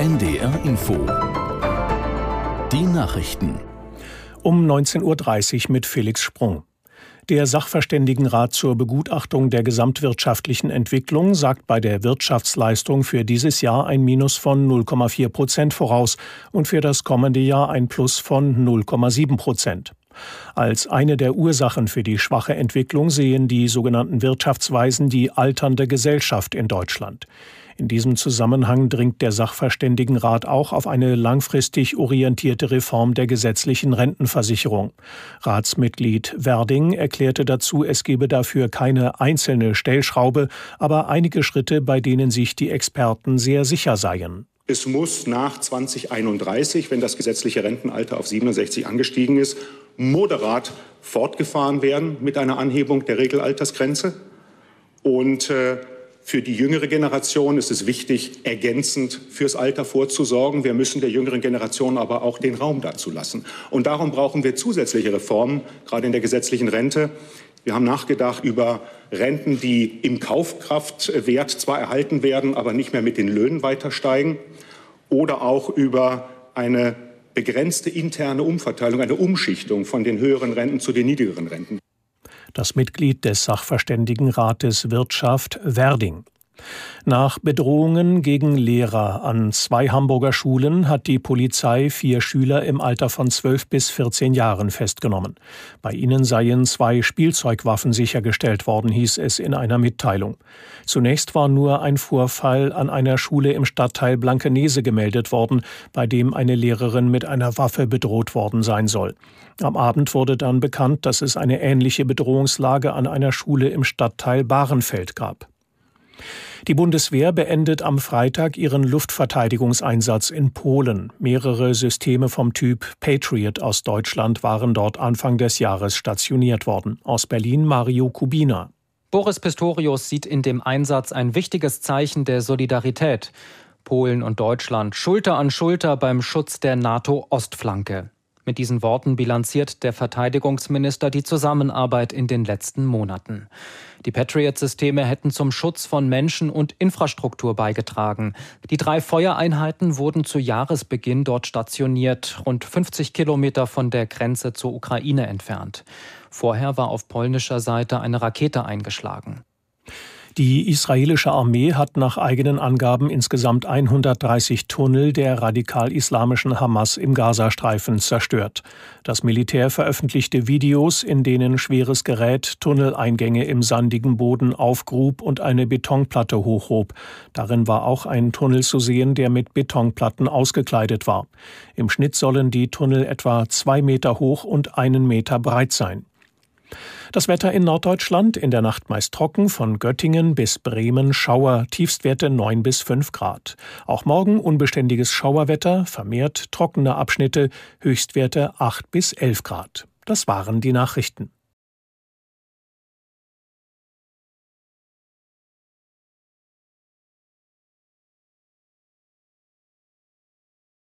NDR Info. Die Nachrichten. Um 19.30 Uhr mit Felix Sprung. Der Sachverständigenrat zur Begutachtung der gesamtwirtschaftlichen Entwicklung sagt bei der Wirtschaftsleistung für dieses Jahr ein Minus von 0,4 Prozent voraus und für das kommende Jahr ein Plus von 0,7 Prozent. Als eine der Ursachen für die schwache Entwicklung sehen die sogenannten Wirtschaftsweisen die alternde Gesellschaft in Deutschland. In diesem Zusammenhang dringt der Sachverständigenrat auch auf eine langfristig orientierte Reform der gesetzlichen Rentenversicherung. Ratsmitglied Werding erklärte dazu, es gebe dafür keine einzelne Stellschraube, aber einige Schritte, bei denen sich die Experten sehr sicher seien. Es muss nach 2031, wenn das gesetzliche Rentenalter auf 67 angestiegen ist, moderat fortgefahren werden mit einer Anhebung der Regelaltersgrenze. Und äh, für die jüngere Generation ist es wichtig, ergänzend fürs Alter vorzusorgen. Wir müssen der jüngeren Generation aber auch den Raum dazu lassen. Und darum brauchen wir zusätzliche Reformen, gerade in der gesetzlichen Rente. Wir haben nachgedacht über Renten, die im Kaufkraftwert zwar erhalten werden, aber nicht mehr mit den Löhnen weiter steigen. Oder auch über eine begrenzte interne Umverteilung, eine Umschichtung von den höheren Renten zu den niedrigeren Renten. Das Mitglied des Sachverständigenrates Wirtschaft Werding. Nach Bedrohungen gegen Lehrer an zwei Hamburger Schulen hat die Polizei vier Schüler im Alter von 12 bis 14 Jahren festgenommen. Bei ihnen seien zwei Spielzeugwaffen sichergestellt worden, hieß es in einer Mitteilung. Zunächst war nur ein Vorfall an einer Schule im Stadtteil Blankenese gemeldet worden, bei dem eine Lehrerin mit einer Waffe bedroht worden sein soll. Am Abend wurde dann bekannt, dass es eine ähnliche Bedrohungslage an einer Schule im Stadtteil Bahrenfeld gab. Die Bundeswehr beendet am Freitag ihren Luftverteidigungseinsatz in Polen. Mehrere Systeme vom Typ Patriot aus Deutschland waren dort Anfang des Jahres stationiert worden. Aus Berlin Mario Kubina. Boris Pistorius sieht in dem Einsatz ein wichtiges Zeichen der Solidarität. Polen und Deutschland Schulter an Schulter beim Schutz der NATO-Ostflanke. Mit diesen Worten bilanziert der Verteidigungsminister die Zusammenarbeit in den letzten Monaten. Die Patriot-Systeme hätten zum Schutz von Menschen und Infrastruktur beigetragen. Die drei Feuereinheiten wurden zu Jahresbeginn dort stationiert, rund 50 Kilometer von der Grenze zur Ukraine entfernt. Vorher war auf polnischer Seite eine Rakete eingeschlagen. Die israelische Armee hat nach eigenen Angaben insgesamt 130 Tunnel der radikal-islamischen Hamas im Gazastreifen zerstört. Das Militär veröffentlichte Videos, in denen schweres Gerät Tunneleingänge im sandigen Boden aufgrub und eine Betonplatte hochhob. Darin war auch ein Tunnel zu sehen, der mit Betonplatten ausgekleidet war. Im Schnitt sollen die Tunnel etwa zwei Meter hoch und einen Meter breit sein. Das Wetter in Norddeutschland in der Nacht meist trocken, von Göttingen bis Bremen Schauer, Tiefstwerte 9 bis 5 Grad. Auch morgen unbeständiges Schauerwetter, vermehrt trockene Abschnitte, Höchstwerte 8 bis 11 Grad. Das waren die Nachrichten.